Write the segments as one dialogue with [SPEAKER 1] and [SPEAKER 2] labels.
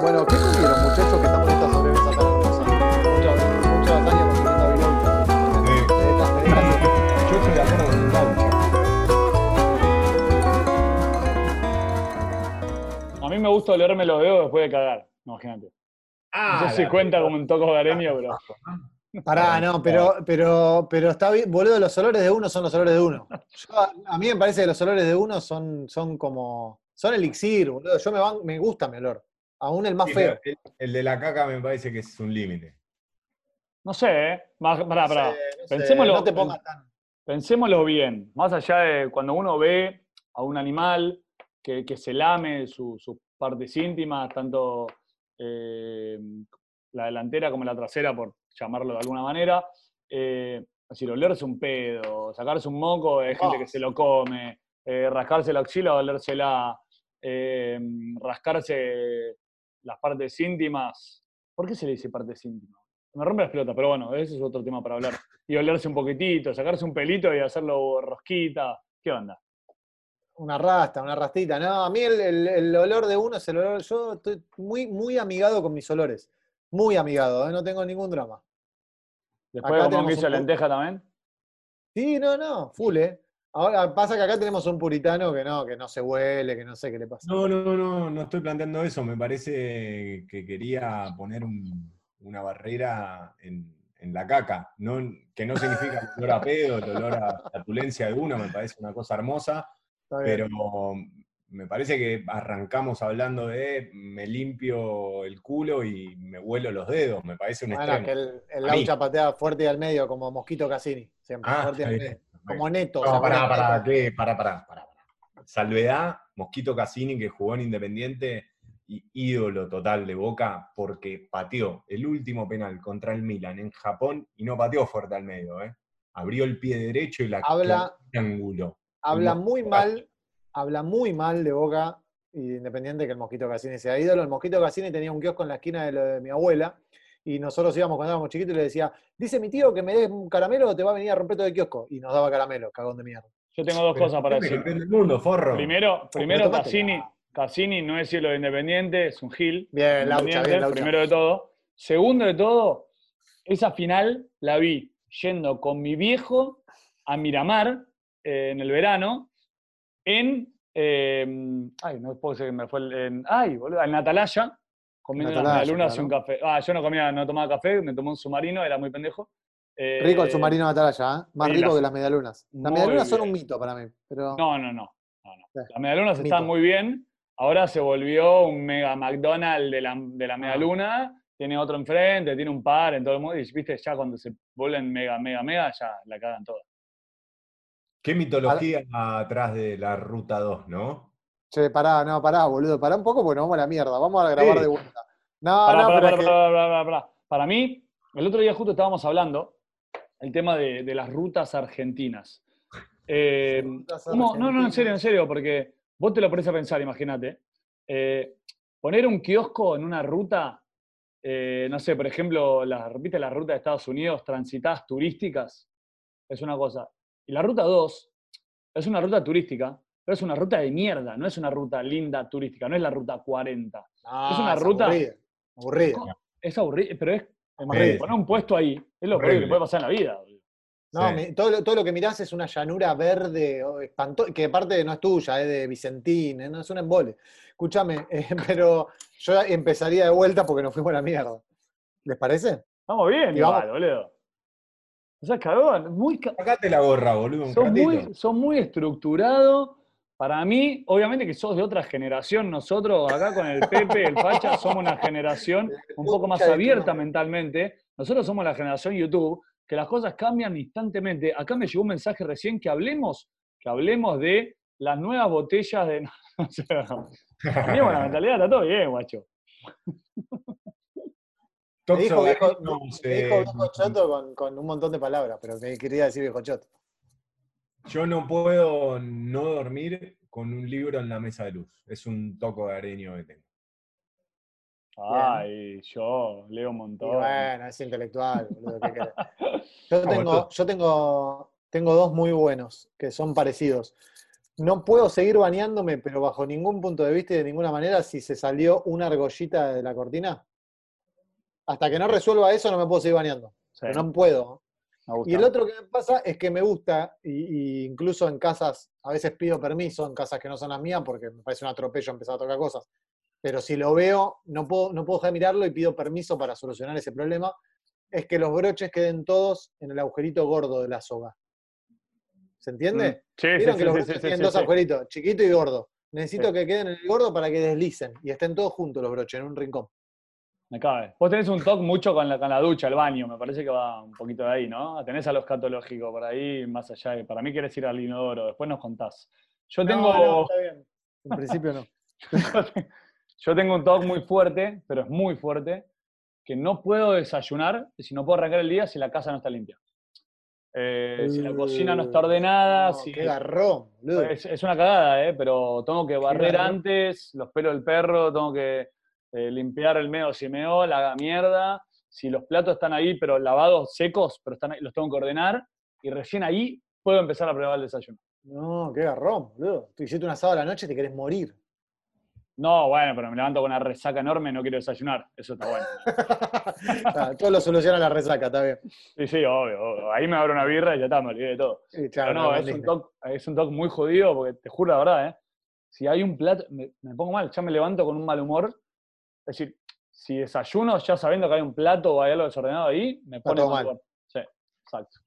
[SPEAKER 1] Bueno, ¿qué comieron, muchachos, que estamos en esta sobremesa tan hermosa? Vino.
[SPEAKER 2] Yo estoy de acuerdo con Gaucho.
[SPEAKER 3] A mí me gusta olerme los dedos después de cagar, imagínate.
[SPEAKER 2] Ah,
[SPEAKER 3] No sé si
[SPEAKER 2] la
[SPEAKER 3] cuenta como un toco gareño, pero.
[SPEAKER 1] Pará, no, pero, pero, pero está bien, boludo, los olores de uno son los olores de uno. Yo, a, a mí me parece que los olores de uno son, son como, son elixir, boludo. Yo me, van- me gusta mi olor. Aún el más
[SPEAKER 2] Sí,
[SPEAKER 1] feo.
[SPEAKER 2] El, el de la caca me parece que es un límite.
[SPEAKER 3] No sé, ¿eh? Más, pará, pará.
[SPEAKER 1] No sé, no sé,
[SPEAKER 3] Pensémoslo-
[SPEAKER 1] no te pongas tan.
[SPEAKER 3] Pensémoslo bien. Más allá de cuando uno ve a un animal que, que se lame su- sus partes íntimas, tanto eh, la delantera como la trasera, por llamarlo de alguna manera. Eh, es decir, olerse un pedo, sacarse un moco, hay gente que se lo come, eh, rascarse la axila o olérsela, eh, rascarse las partes íntimas. ¿Por qué se le dice partes íntimas? Me rompe las pelotas, pero bueno, ese es otro tema para hablar. Y olerse un poquitito, sacarse un pelito y hacerlo rosquita. ¿Qué onda?
[SPEAKER 1] Una rasta, una rastita. No, a mí el, el- el olor de uno es el olor. Yo estoy muy, muy amigado con mis olores. Muy amigado, ¿eh? no tengo ningún drama.
[SPEAKER 3] Después de un
[SPEAKER 1] pu-
[SPEAKER 3] lenteja también.
[SPEAKER 1] Sí, no, no, full, ¿eh? Ahora pasa que acá tenemos un puritano que no, que no se huele, que no sé qué le pasa.
[SPEAKER 2] No, no, no, no estoy planteando eso. Me parece que quería poner un- una barrera en, en la caca. No, que no significa el olor a pedo, el olor a flatulencia de uno, me parece una cosa hermosa. Pero me parece que arrancamos hablando de me limpio el culo y me huelo los dedos. Me parece un
[SPEAKER 1] Bueno, que
[SPEAKER 2] extremo.
[SPEAKER 1] el, el
[SPEAKER 2] mí.
[SPEAKER 1] Laucha patea fuerte y al medio, como Mosquito Cassini. Siempre,
[SPEAKER 2] Ah,
[SPEAKER 1] fuerte y al medio. Como Neto. ¿se
[SPEAKER 2] No, pará, pará? ¿qué? Pará, pará, pará, pará. Salvedad, Mosquito Cassini, que jugó en Independiente y ídolo total de Boca, porque pateó el último penal contra el Milan en Japón y no pateó fuerte al medio, ¿eh? Abrió el pie derecho y la
[SPEAKER 1] Habla-
[SPEAKER 2] ángulo.
[SPEAKER 1] Habla muy mal, habla muy mal de Boca, y independiente que el Mosquito Cassini sea ídolo. El Mosquito Cassini tenía un kiosco en la esquina de lo de mi abuela, y nosotros íbamos cuando éramos chiquitos y le decía, dice mi tío que me des un caramelo o te va a venir a romper todo el kiosco. Y nos daba caramelo, cagón de mierda.
[SPEAKER 3] Yo tengo dos
[SPEAKER 2] Pero
[SPEAKER 3] cosas para decir.
[SPEAKER 2] mundo, forro.
[SPEAKER 3] Primero, primero. Cassini, Cassini no es cielo de Independiente, es un Gil.
[SPEAKER 1] Bien, Laucha, bien, Laucha.
[SPEAKER 3] Primero de todo. Segundo de todo, esa final la vi yendo con mi viejo a Miramar eh, en el verano, en. eh, ay, no puedo decir que me fue el. En, ay, boludo, en Atalaya, comiendo
[SPEAKER 1] En
[SPEAKER 3] unas medialunas y un café. Ah, yo no comía, no tomaba café, me tomé un submarino, era muy pendejo. Eh,
[SPEAKER 1] Rico el submarino de Atalaya, ¿eh? Más rico
[SPEAKER 3] las-
[SPEAKER 1] que las medialunas. Las medialunas son un mito para mí. Pero...
[SPEAKER 3] No, no, no. no, no.
[SPEAKER 1] Sí.
[SPEAKER 3] Las medialunas
[SPEAKER 1] Mito.
[SPEAKER 3] están muy bien. Ahora se volvió un mega McDonald's de la, de la medialuna. Tiene otro enfrente, tiene un par en todo el mundo. Y viste, ya cuando se vuelven mega, mega, mega, ya la cagan toda.
[SPEAKER 2] Qué mitología atrás de la Ruta 2, ¿no?
[SPEAKER 1] Che, pará, no, pará, boludo. Pará un poco porque nos vamos a la mierda. Vamos a grabar
[SPEAKER 2] Sí.
[SPEAKER 1] de vuelta. No,
[SPEAKER 3] Pará,
[SPEAKER 1] no,
[SPEAKER 3] pará, pará,
[SPEAKER 1] que-
[SPEAKER 3] pará. Para mí, el otro día justo estábamos hablando el tema de, de las rutas argentinas. Eh,
[SPEAKER 1] Rutas
[SPEAKER 3] ¿cómo? No, no, en serio, en serio, porque vos te lo pones a pensar, imagínate. Eh, poner un kiosco en una ruta, eh, no sé, por ejemplo, la, ¿viste la ruta de Estados Unidos, transitadas turísticas? Es una cosa. Y la ruta 2 es una ruta turística, pero es una ruta de mierda, no es una ruta linda turística, no es la ruta 40.
[SPEAKER 1] No,
[SPEAKER 3] es una ruta-
[SPEAKER 1] Aburrida. aburrida.
[SPEAKER 3] Es aburrido, pero es poner un puesto ahí, es lo peor que puede pasar en la vida. boludo.
[SPEAKER 1] No,
[SPEAKER 2] Sí.
[SPEAKER 1] todo, lo, todo lo que mirás es una llanura verde, o espanto- que aparte no es tuya, es de Vicentín, ¿eh? no es un embole. Escúchame, eh, pero yo empezaría de vuelta porque nos fuimos a la mierda. ¿Les parece?
[SPEAKER 3] Estamos bien,
[SPEAKER 1] vamos-
[SPEAKER 3] igual, boludo. O sea, cagón, muy, ca-
[SPEAKER 2] Sacate la gorra, boludo, un ratito.
[SPEAKER 3] muy, sos muy estructurado. Para mí, obviamente que sos de otra generación, nosotros acá con el Pepe, el Facha, somos una generación un poco más abierta mentalmente. Nosotros somos la generación YouTube, que las cosas cambian instantemente. Acá me llegó un mensaje recién que hablemos, que hablemos de las nuevas botellas de... No sé, Teníamos la mentalidad, está todo bien, guacho.
[SPEAKER 1] Me dijo viejo, me dijo viejo choto con, con un montón de palabras, pero que quería decir viejo choto.
[SPEAKER 2] Yo no puedo no dormir con un libro en la mesa de luz. Es un toco de areño que tengo.
[SPEAKER 3] Ay, yo leo un
[SPEAKER 1] Y
[SPEAKER 3] montón.
[SPEAKER 1] bueno, es intelectual, boludo, ¿qué? Yo
[SPEAKER 2] No,
[SPEAKER 1] tengo, yo tengo, tengo dos muy buenos, que son parecidos. No puedo seguir bañándome, pero bajo ningún punto de vista y de ninguna manera, si se salió una argollita de la cortina. Hasta que no resuelva eso, no me puedo seguir bañando.
[SPEAKER 3] Sí,
[SPEAKER 1] no puedo. Y el otro que me pasa es que me gusta, y, y incluso en casas, a veces pido permiso en casas que no son las mías, porque me parece un atropello empezar a tocar cosas. Pero si lo veo, no puedo, no puedo dejar de mirarlo y pido permiso para solucionar ese problema. Es que los broches queden todos en el agujerito gordo de la soga. ¿Se entiende?
[SPEAKER 3] Mm. Sí,
[SPEAKER 1] Vieron
[SPEAKER 3] sí,
[SPEAKER 1] que los
[SPEAKER 3] sí,
[SPEAKER 1] broches
[SPEAKER 3] sí,
[SPEAKER 1] tienen
[SPEAKER 3] sí,
[SPEAKER 1] dos agujeritos, chiquito y gordo. Necesito que queden en el gordo para que deslicen y estén todos juntos los broches en un rincón.
[SPEAKER 3] Me cabe. Vos tenés un toque mucho con la, con la ducha, el baño, me parece que va un poquito de ahí, ¿no? Tenés a lo escatológico por ahí, más allá de. Para mí querés ir al inodoro, después nos contás. Yo tengo.
[SPEAKER 1] No, está bien. En principio no.
[SPEAKER 3] Yo tengo un TOC muy fuerte, pero es muy fuerte, que no puedo desayunar si no puedo arrancar el día si la casa no está limpia. Eh, si la cocina no está ordenada,
[SPEAKER 1] No,
[SPEAKER 3] si,
[SPEAKER 1] Qué garrón,
[SPEAKER 3] es, es una cagada, ¿eh? pero tengo que barrer antes, los pelos del perro, tengo que eh, limpiar el medio si meó, la mierda. Si los platos están ahí, pero lavados, secos, pero están ahí, los tengo que ordenar. Y recién ahí puedo empezar a probar el desayuno.
[SPEAKER 1] No, qué garrón, boludo. Tú hiciste un asado a la noche y te querés morir.
[SPEAKER 3] No, bueno, pero me levanto con una resaca enorme, no quiero desayunar. Eso está bueno.
[SPEAKER 1] Ah, todo lo soluciona la resaca, está bien.
[SPEAKER 3] Sí, sí, obvio, obvio. Ahí me abro una birra y ya está, me olvidé de todo.
[SPEAKER 1] Sí, claro,
[SPEAKER 3] Pero no,
[SPEAKER 1] no,
[SPEAKER 3] es un, toque, es un toque muy jodido porque te juro la verdad, ¿eh? Si hay un plato, me, me pongo mal, ya me levanto con un mal humor. Es decir, si desayuno ya sabiendo que hay un plato o hay algo desordenado ahí, me pone
[SPEAKER 1] todo
[SPEAKER 3] mal. Sí, exacto.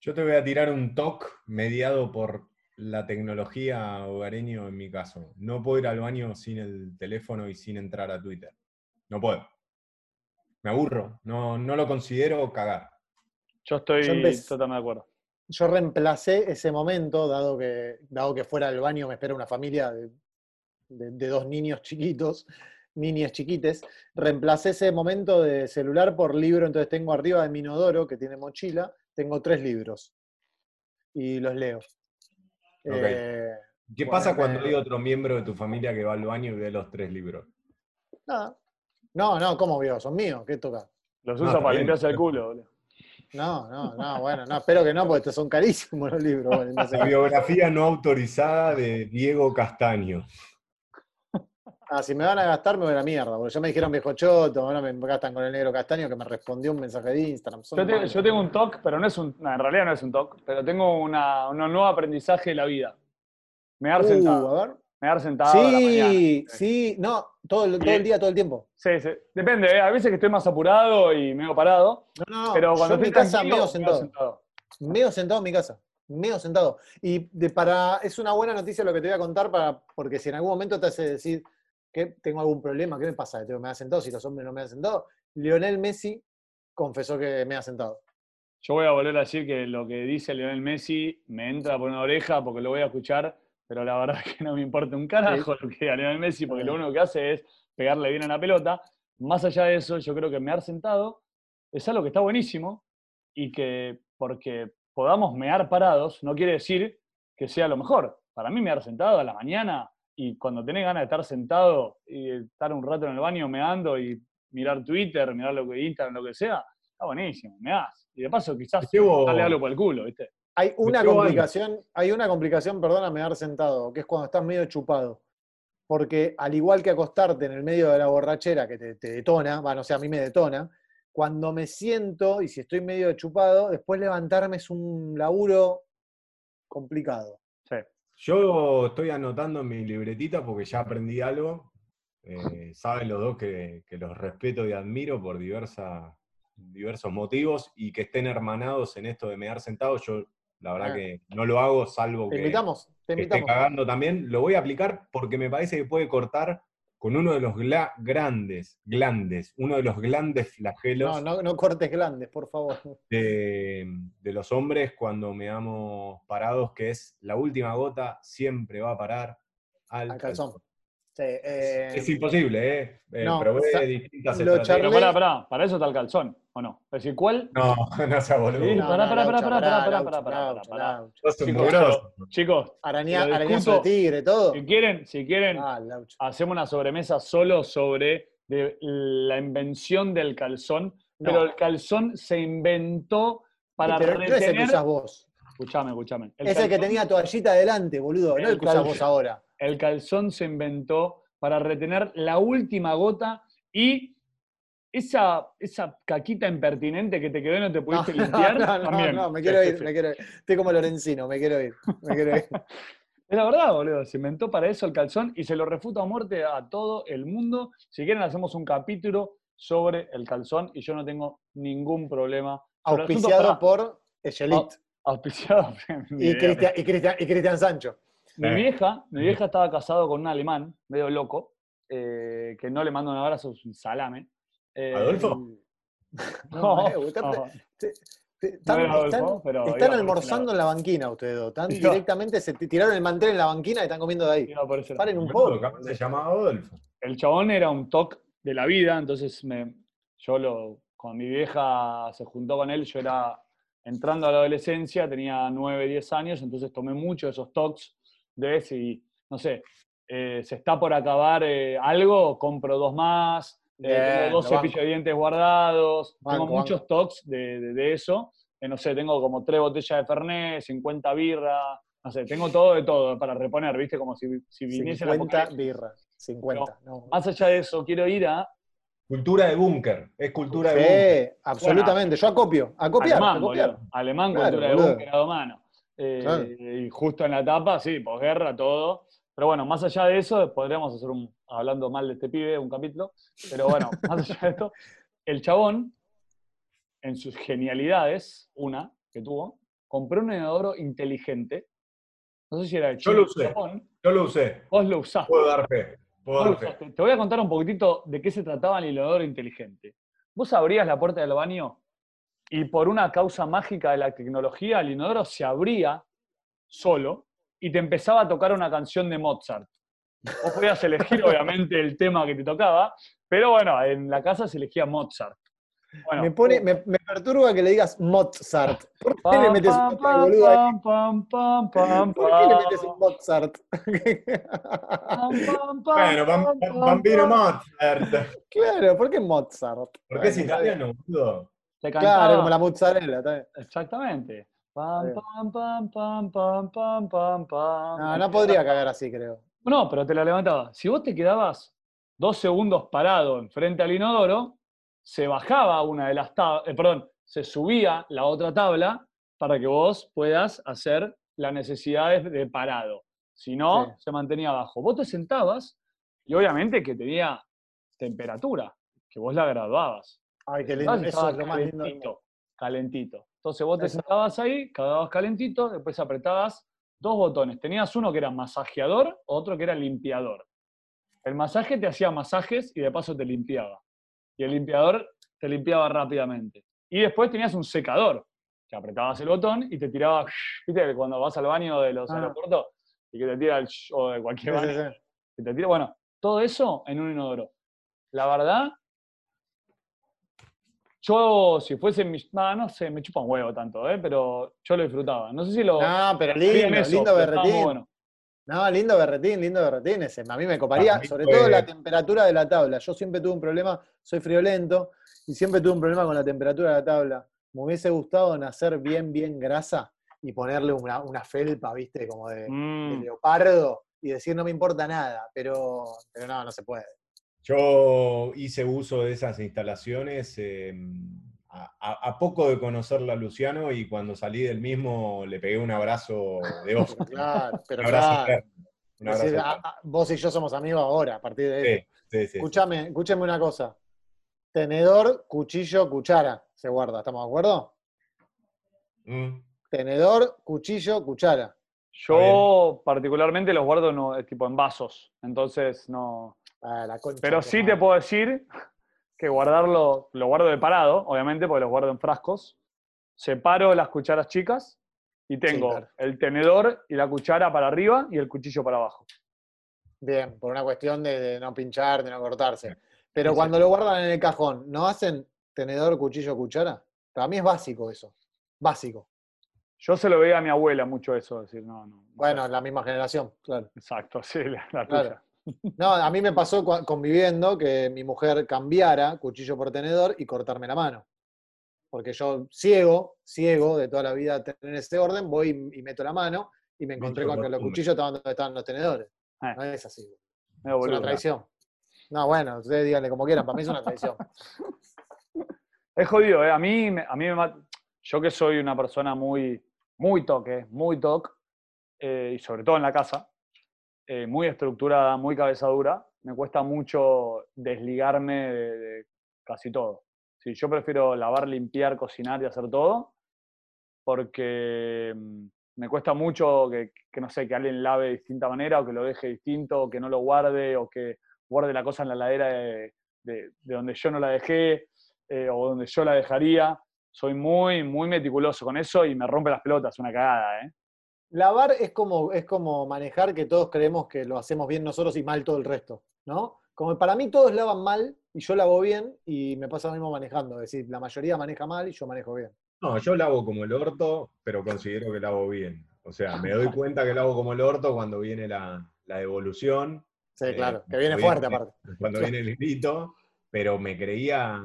[SPEAKER 2] Yo te voy a tirar un toque mediado por la tecnología hogareño en mi caso. No puedo ir al baño sin el teléfono y sin entrar a Twitter. No puedo. Me aburro. No, no lo considero cagar.
[SPEAKER 3] Yo estoy
[SPEAKER 1] Yo empecé-
[SPEAKER 3] totalmente de acuerdo.
[SPEAKER 1] Yo reemplacé ese momento, dado que, dado que fuera al baño me espera una familia de, de- de dos niños chiquitos, niñas chiquites, reemplacé ese momento de celular por libro, entonces tengo arriba de mi inodoro, que tiene mochila, tengo tres libros. Y los leo. Eh,
[SPEAKER 2] ¿Qué
[SPEAKER 1] Bueno,
[SPEAKER 2] pasa cuando hay otro miembro de tu familia que va al baño y ve los tres libros?
[SPEAKER 1] nada. No, no, ¿cómo vio? Son míos, ¿qué toca?
[SPEAKER 3] Los
[SPEAKER 2] No, está
[SPEAKER 3] para limpiarse el culo, boludo.
[SPEAKER 1] No, no, no, bueno, no, espero que no, porque estos son carísimos los libros. bueno, no sé.
[SPEAKER 2] La biografía no autorizada de Diego Castaño.
[SPEAKER 1] Ah, si me van a gastar, me voy a la mierda, porque ya me dijeron viejo choto, ahora me gastan con el negro castaño que me respondió un mensaje de Instagram.
[SPEAKER 3] Yo, te-
[SPEAKER 1] malos.
[SPEAKER 3] yo tengo un TOC, pero no es un. no, en realidad no es un TOC, pero tengo una, un nuevo aprendizaje de la vida. Me dar
[SPEAKER 1] Uh,
[SPEAKER 3] sentado.
[SPEAKER 1] a ver.
[SPEAKER 3] Me dar sentado a la.
[SPEAKER 1] Sí, sí, no, todo el, día, todo el tiempo.
[SPEAKER 3] Sí, sí. Depende, ¿eh? Hay veces que estoy más apurado y medio parado,
[SPEAKER 1] No, no,
[SPEAKER 3] pero cuando
[SPEAKER 1] yo en mi
[SPEAKER 3] estoy
[SPEAKER 1] casa medio sentado.
[SPEAKER 3] sentado.
[SPEAKER 1] Medio sentado en mi casa. Medio sentado. Y de para, es una buena noticia lo que te voy a contar, para, porque si en algún momento te hace decir que tengo algún problema, ¿qué me pasa? ¿Me ha sentado? Si los hombres no me han sentado. Lionel Messi confesó que me ha sentado.
[SPEAKER 3] Yo voy a volver a decir que lo que dice Lionel Messi me entra por una oreja porque lo voy a escuchar, pero la verdad es que no me importa un carajo lo que diga Lionel Messi porque lo único que hace es pegarle bien a la pelota. Más allá de eso, yo creo que mear sentado es algo que está buenísimo y que porque podamos mear parados no quiere decir que sea lo mejor. Para mí mear sentado a la mañana y cuando tenés ganas de estar sentado y estar un rato en el baño meando y mirar Twitter, mirar lo que Instagram, lo que sea, está buenísimo, meás. Y de paso quizás
[SPEAKER 2] Llevo-
[SPEAKER 3] sale algo por el culo, ¿viste?
[SPEAKER 1] Hay una complicación, hay una complicación, perdóname, dar sentado, que es cuando estás medio chupado. Porque al igual que acostarte en el medio de la borrachera que te, te detona, bueno, o sea, a mí me detona, cuando me siento y si estoy medio chupado, después levantarme es un laburo complicado.
[SPEAKER 2] Yo estoy anotando en mi libretita porque ya aprendí algo. Eh, saben los dos que, que los respeto y admiro por diversa- diversos motivos y que estén hermanados en esto de mear sentados. Yo, la verdad,
[SPEAKER 1] Ah.
[SPEAKER 2] que no lo hago salvo
[SPEAKER 1] Te
[SPEAKER 2] que,
[SPEAKER 1] invitamos, te
[SPEAKER 2] que esté cagando también. Lo voy a aplicar porque me parece que puede cortar con uno de los gla- grandes, glandes, uno de los glandes flagelos
[SPEAKER 1] No, no, no cortes grandes, por favor.
[SPEAKER 2] de, de los hombres cuando meamos parados, que es la última gota siempre va a parar al,
[SPEAKER 1] Al calzón.
[SPEAKER 2] calzón.
[SPEAKER 1] Sí, eh,
[SPEAKER 2] Es imposible, ¿eh? eh
[SPEAKER 1] no,
[SPEAKER 2] probé distintas
[SPEAKER 1] lo
[SPEAKER 2] estrategias.
[SPEAKER 3] Pero pará, pará, para eso está el calzón, ¿o no? Es decir, ¿cuál?
[SPEAKER 2] No, no sea boludo.
[SPEAKER 3] Sí,
[SPEAKER 1] no,
[SPEAKER 3] pará, pará, pará, pará, pará, pará, pará, pará. Chicos,
[SPEAKER 1] arañazo de tigre, todo.
[SPEAKER 3] si quieren, si quieren,
[SPEAKER 1] Ah,
[SPEAKER 3] hacemos una sobremesa solo sobre de la invención del calzón,
[SPEAKER 1] No.
[SPEAKER 3] pero el calzón se inventó para
[SPEAKER 1] pero ¿qué es el que
[SPEAKER 3] retener...
[SPEAKER 1] usás vos?
[SPEAKER 3] Escuchame, escuchame. El
[SPEAKER 1] Ese que tenía toallita adelante, boludo. No
[SPEAKER 3] El
[SPEAKER 1] que usás vos ahora.
[SPEAKER 3] El calzón se inventó para retener la última gota y esa, esa caquita impertinente que te quedó y no te pudiste
[SPEAKER 1] no,
[SPEAKER 3] limpiar.
[SPEAKER 1] no, no,
[SPEAKER 3] también.
[SPEAKER 1] no, me quiero ir, me quiero ir. Estoy como Lorenzino, me quiero ir. Me quiero ir.
[SPEAKER 3] Es la verdad, boludo. Se inventó para eso el calzón y se lo refuta a muerte a todo el mundo. Si quieren, hacemos un capítulo sobre el calzón y yo no tengo ningún problema.
[SPEAKER 1] Auspiciado por Echelit.
[SPEAKER 3] auspiciado.
[SPEAKER 1] Y. Cristian, y, Cristian, y Cristian Sancho.
[SPEAKER 3] Mi
[SPEAKER 2] Eh.
[SPEAKER 3] vieja, mi vieja estaba casado con un alemán, medio loco, eh, que no le mando un abrazo, es un salame. Eh,
[SPEAKER 2] ¿Adolfo?
[SPEAKER 3] No,
[SPEAKER 1] usted-
[SPEAKER 3] no.
[SPEAKER 1] te- te- Están,
[SPEAKER 3] Adolfo, pero
[SPEAKER 1] almorzando en la banquina ustedes dos. Están directamente, se tiraron el mantel en la banquina y están comiendo de ahí. Paren un poco.
[SPEAKER 2] se llamaba Adolfo.
[SPEAKER 3] el chabón era un toc de la vida, entonces me, yo lo, cuando mi vieja se juntó con él, yo era entrando a la adolescencia, tenía 9, 10 años, entonces tomé mucho de esos tocs de si, no sé, eh, se está por acabar eh, algo, compro dos más,
[SPEAKER 1] Bien,
[SPEAKER 3] tengo dos
[SPEAKER 1] lo
[SPEAKER 3] cepillos de dientes guardados,
[SPEAKER 1] Banco,
[SPEAKER 3] tengo muchos tocs de, de- de eso, eh, no sé, tengo como tres botellas de Fernet, 50 birra, no sé, tengo todo de todo para reponer, ¿viste? Como si, si viniese la
[SPEAKER 1] 50
[SPEAKER 3] apocalipsis.
[SPEAKER 1] birras. 50. no.
[SPEAKER 3] Más allá de eso, quiero ir a
[SPEAKER 2] Cultura de búnker. Es cultura de búnker.
[SPEAKER 1] Sí, absolutamente. Yo acopio. A copiar,
[SPEAKER 3] alemán,
[SPEAKER 1] a copiar.
[SPEAKER 3] boludo. Alemán,
[SPEAKER 1] Claro,
[SPEAKER 3] cultura de búnker, a mano. Eh,
[SPEAKER 1] Claro.
[SPEAKER 3] Y justo en la etapa, sí, posguerra, todo. Pero bueno, más allá de eso, podríamos hacer un, hablando mal de este pibe, un capítulo. Pero bueno, más allá de esto, el chabón, en sus genialidades, una que tuvo, compró un inodoro inteligente. No sé si era de
[SPEAKER 2] Yo
[SPEAKER 3] China
[SPEAKER 2] lo usé.
[SPEAKER 3] Japón.
[SPEAKER 2] Yo lo usé.
[SPEAKER 3] Vos lo usaste.
[SPEAKER 2] Puedo dar fe. Puedo dar.
[SPEAKER 3] Te voy a contar un poquitito de qué se trataba el inodoro inteligente. Vos abrías la puerta del baño y por una causa mágica de la tecnología, el inodoro se abría solo y te empezaba a tocar una canción de Mozart. Vos podías elegir, obviamente, el tema que te tocaba, pero bueno, en la casa se elegía Mozart. Bueno,
[SPEAKER 1] Me, pone, me, me perturba que le digas Mozart. ¿Por qué
[SPEAKER 3] pam,
[SPEAKER 1] le metes un
[SPEAKER 3] pam,
[SPEAKER 1] boludo ahí?
[SPEAKER 3] pam,
[SPEAKER 1] ¿Por qué le metes un Mozart?
[SPEAKER 2] Bueno, Bambino. Mozart.
[SPEAKER 1] claro, ¿por qué Mozart?
[SPEAKER 2] ¿Por qué es italiano, boludo?
[SPEAKER 1] Claro, como la mozzarella. bien.
[SPEAKER 3] Exactamente. Pam, pam, pam, pam, pam, pam, pam.
[SPEAKER 1] No, no podría cagar así, creo.
[SPEAKER 3] No, pero te la levantaba. Si vos te quedabas dos segundos parado enfrente al inodoro, se bajaba una de las tablas, perdón, se subía la otra tabla para que vos puedas hacer las necesidades de parado. Si no,
[SPEAKER 1] Sí.
[SPEAKER 3] se mantenía abajo. Vos te sentabas y obviamente que tenía temperatura, que vos la graduabas.
[SPEAKER 1] Ay, qué lindo. Eso
[SPEAKER 3] estaba
[SPEAKER 1] es lo más lindo.
[SPEAKER 3] calentito, calentito. Entonces vos te
[SPEAKER 1] Eso.
[SPEAKER 3] sentabas ahí, cagabas calentito, después apretabas dos botones. Tenías uno que era masajeador, otro que era limpiador. El masaje te hacía masajes y de paso te limpiaba. Y el limpiador te limpiaba rápidamente. Y después tenías un secador, que apretabas el botón y te tiraba, ¿viste? Cuando vas al baño de los
[SPEAKER 1] Ah.
[SPEAKER 3] aeropuertos y que te tira el o de cualquier
[SPEAKER 1] Sí, sí,
[SPEAKER 3] baño,
[SPEAKER 1] sí.
[SPEAKER 3] que te tira, bueno, todo eso en un inodoro. La verdad, yo si fuese mi, ah, no sé, me chupa un huevo tanto, ¿eh? pero yo lo disfrutaba. No sé si lo...
[SPEAKER 1] No, pero lindo,
[SPEAKER 3] eso,
[SPEAKER 1] lindo berretín.
[SPEAKER 3] bueno.
[SPEAKER 1] No, lindo berretín, lindo berretín ese. A mí me coparía,
[SPEAKER 2] mí
[SPEAKER 1] sobre
[SPEAKER 2] fue-
[SPEAKER 1] todo la temperatura de la tabla. Yo siempre tuve un problema, soy friolento, y siempre tuve un problema con la temperatura de la tabla. Me hubiese gustado nacer bien, bien grasa y ponerle una, una felpa, viste, como de, de
[SPEAKER 3] Mm,
[SPEAKER 1] leopardo y decir no me importa nada, pero, pero no, no se puede.
[SPEAKER 2] Yo hice uso de esas instalaciones eh, a, poco de conocerla a Luciano y cuando salí del mismo le pegué un abrazo de.
[SPEAKER 1] Pero claro, pero
[SPEAKER 2] un abrazo
[SPEAKER 1] claro.
[SPEAKER 2] un abrazo
[SPEAKER 1] decir,
[SPEAKER 2] eterno.
[SPEAKER 1] a- a- vos y yo somos amigos ahora, a partir de eso.
[SPEAKER 2] Sí, sí, sí.
[SPEAKER 1] Escúchame, escúchame una cosa. Tenedor, cuchillo, cuchara. Se guarda, ¿estamos de acuerdo?
[SPEAKER 2] Mm.
[SPEAKER 1] Tenedor, cuchillo, cuchara.
[SPEAKER 3] Yo particularmente los guardo no, eh, tipo en vasos, entonces no...
[SPEAKER 1] Ah, la concha
[SPEAKER 3] Pero sí te puedo decir que guardarlo, lo guardo de parado, obviamente, porque los guardo en frascos. Separo las cucharas chicas y tengo
[SPEAKER 1] claro.
[SPEAKER 3] el tenedor y la cuchara para arriba y el cuchillo para abajo.
[SPEAKER 1] Bien, por una cuestión de, de no pinchar, de no cortarse. Pero
[SPEAKER 3] Sí, sí.
[SPEAKER 1] cuando lo guardan en el cajón, ¿no hacen tenedor, cuchillo, cuchara? Para mí es básico eso. Básico.
[SPEAKER 3] Yo se lo veía a mi abuela mucho eso, decir, no, no. no
[SPEAKER 1] Bueno, la misma generación, claro.
[SPEAKER 3] Exacto, sí, la, la
[SPEAKER 1] Claro.
[SPEAKER 3] tuya.
[SPEAKER 1] No, a mí me pasó conviviendo que mi mujer cambiara cuchillo por tenedor y cortarme la mano. porque yo ciego, ciego de toda la vida tener ese orden, voy y, y meto la mano y me encontré
[SPEAKER 2] Mucho
[SPEAKER 1] con que los cuchillos estaban donde estaban los tenedores.
[SPEAKER 3] Eh,
[SPEAKER 1] No es así. Es una traición. No, bueno, ustedes díganle como quieran, para mí es una traición.
[SPEAKER 3] Es jodido, ¿eh? A mí, me- a mí me mata. Yo que soy una persona muy, muy toque, muy toc, eh, y sobre todo en la casa, eh, muy estructurada, muy cabeza dura, me cuesta mucho desligarme de, de casi todo. Sí, yo prefiero lavar, limpiar, cocinar y hacer todo, porque mm, me cuesta mucho que, que, no sé, que alguien lave de distinta manera, o que lo deje distinto, o que no lo guarde, o que guarde la cosa en la heladera de, de- de donde yo no la dejé, eh, o donde yo la dejaría. Soy muy, muy meticuloso con eso y me rompe las pelotas, una cagada, ¿eh?
[SPEAKER 1] Lavar es como, es como manejar que todos creemos que lo hacemos bien nosotros y mal todo el resto, ¿no? Como para mí todos lavan mal y yo lavo bien y me pasa lo mismo manejando. Es decir, la mayoría maneja mal y yo manejo bien.
[SPEAKER 2] No, yo lavo como el orto, pero considero que lavo bien. O sea, me doy cuenta que lavo como el orto cuando viene la, la devolución,
[SPEAKER 1] Sí,
[SPEAKER 2] Eh,
[SPEAKER 1] claro, que viene fuerte aparte.
[SPEAKER 2] cuando viene el grito, pero me creía,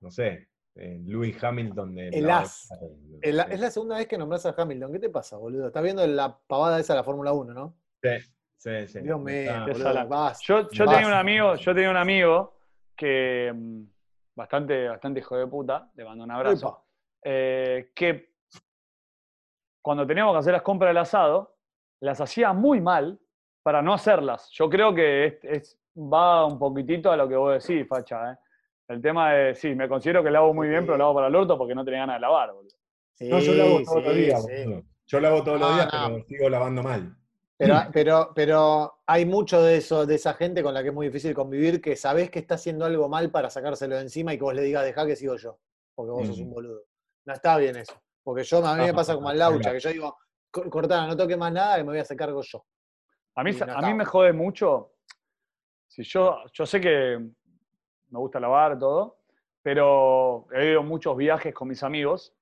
[SPEAKER 2] no sé, Louis Hamilton de
[SPEAKER 1] El
[SPEAKER 2] la-
[SPEAKER 1] as. Es la, es la segunda vez que nombras a Hamilton. ¿Qué te pasa, boludo? Estás viendo la pavada esa de la Fórmula 1, ¿no?
[SPEAKER 2] Sí, sí, sí.
[SPEAKER 1] Dios mío, boludo,
[SPEAKER 3] Yo, yo tenía un amigo, yo tenía un amigo que mm, bastante, bastante hijo de puta, le mando un abrazo, eh, que cuando teníamos que hacer las compras del asado, las hacía muy mal para no hacerlas. Yo creo que es, es- va un poquitito a lo que vos decís, Facha. ¿eh? El tema de, sí, me considero que lavo muy bien, pero lavo para el orto porque no tenía ganas de lavar. boludo.
[SPEAKER 1] Sí,
[SPEAKER 2] No, yo lavo todos los días,
[SPEAKER 1] sí.
[SPEAKER 2] boludo. Yo lavo todos los
[SPEAKER 1] No,
[SPEAKER 2] días,
[SPEAKER 1] no.
[SPEAKER 2] pero sigo lavando mal.
[SPEAKER 1] Pero, pero, pero hay mucho de eso, de esa gente con la que es muy difícil convivir, que sabés que está haciendo algo mal para sacárselo de encima y que vos le digas, dejá que sigo yo, porque vos sos
[SPEAKER 2] Mm.
[SPEAKER 1] un boludo. No está bien eso. Porque yo, a mí me
[SPEAKER 2] No,
[SPEAKER 1] pasa como al Laucha, que yo digo, "Co- Cortana, no toques más nada, que me voy a hacer cargo yo.
[SPEAKER 3] A mí,
[SPEAKER 1] no
[SPEAKER 3] a mí me jode mucho. Si yo, yo sé que me gusta lavar todo, pero he ido muchos viajes con mis amigos.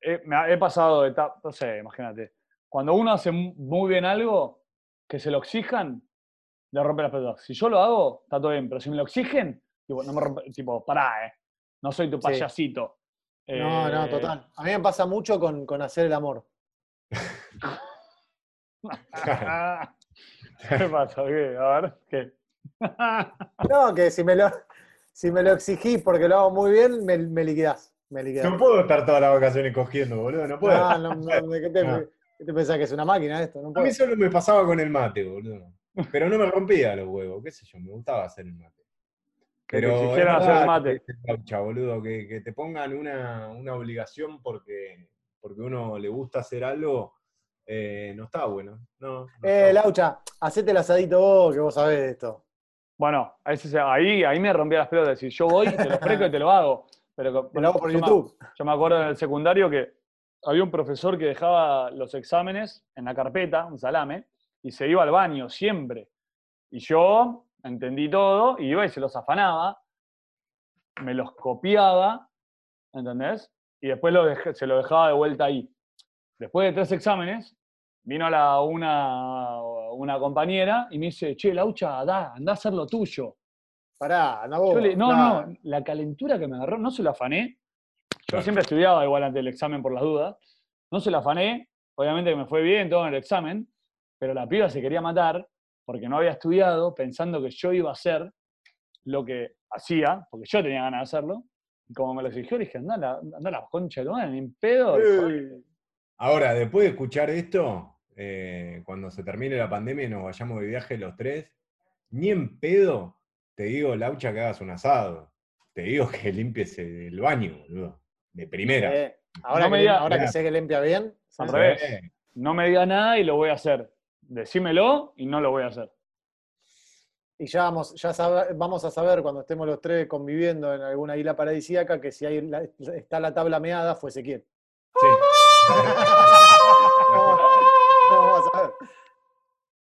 [SPEAKER 3] He, me ha- he pasado de etapa, no sé, imagínate. Cuando uno hace mu- muy bien algo, que se lo exijan, le rompe las pelotas. Si yo lo hago, está todo bien, pero si me lo exigen, tipo, no me rompe, tipo, pará, eh. No soy tu
[SPEAKER 1] Sí.
[SPEAKER 3] payasito.
[SPEAKER 1] No, no,
[SPEAKER 3] Eh,
[SPEAKER 1] total. A mí me pasa mucho con, con hacer el amor.
[SPEAKER 3] ¿Qué pasa? ¿Qué? A ver, ¿qué?
[SPEAKER 1] No, que si me lo, si me lo exigís porque lo hago muy bien, me, me liquidás. Me liquidás.
[SPEAKER 2] No puedo estar todas las vacaciones cogiendo, boludo, no puedo.
[SPEAKER 1] No, no, no, ¿qué, te,
[SPEAKER 2] No.
[SPEAKER 1] qué te pensás que es una máquina esto? No
[SPEAKER 2] A mí solo me pasaba con el mate, boludo. Pero no me rompía los huevos, qué sé yo, me gustaba hacer el mate. Pero
[SPEAKER 3] hacer mate.
[SPEAKER 2] que boludo, que, que te pongan una, una obligación porque, porque uno le gusta hacer algo, eh, no está bueno. No,
[SPEAKER 1] Eh. Laucha, hacete el asadito vos, que vos sabés de esto.
[SPEAKER 3] Bueno, a ese- ahí, ahí me rompía las pelotas. decir, yo voy, te lo ofrezco y te lo hago. Pero
[SPEAKER 1] Te lo hago por
[SPEAKER 3] yo me-
[SPEAKER 1] YouTube.
[SPEAKER 3] yo me acuerdo en el secundario que había un profesor que dejaba los exámenes en la carpeta, un salame, y se iba al baño siempre. Y yo entendí todo, y iba y se los afanaba, me los copiaba, ¿entendés? Y después lo dejé- se lo dejaba de vuelta ahí. Después de tres exámenes, vino la, una, una compañera y me dice, che, Laucha, da, anda a hacer lo tuyo.
[SPEAKER 1] Pará, anda vos.
[SPEAKER 3] Le- no, no, la calentura que me agarró, no se la afané. Yo
[SPEAKER 2] Claro.
[SPEAKER 3] siempre estudiaba igual antes del examen por las dudas. No se la afané, obviamente que me fue bien todo en el examen, pero la piba se quería matar porque no había estudiado pensando que yo iba a hacer lo que hacía, porque yo tenía ganas de hacerlo. Y como me lo exigió, le dije, anda anda la concha de ni pedo.
[SPEAKER 2] Ahora, después de escuchar esto, eh, cuando se termine la pandemia y nos vayamos de viaje los tres, ni en pedo te digo, Laucha, que hagas un asado. Te digo que limpies el baño, boludo. De primera.
[SPEAKER 1] eh, ahora
[SPEAKER 3] No me
[SPEAKER 1] que,
[SPEAKER 3] digas-
[SPEAKER 1] ahora que
[SPEAKER 2] Mirá.
[SPEAKER 1] sé que limpia bien.
[SPEAKER 3] Al revés.
[SPEAKER 2] Eh,
[SPEAKER 3] No me diga nada y lo voy a hacer. Decímelo y no lo voy a hacer.
[SPEAKER 1] Y ya, vamos, ya sabe- vamos a saber cuando estemos los tres conviviendo en alguna isla paradisíaca que si hay la- está la tabla meada fue Ezequiel.
[SPEAKER 2] sí.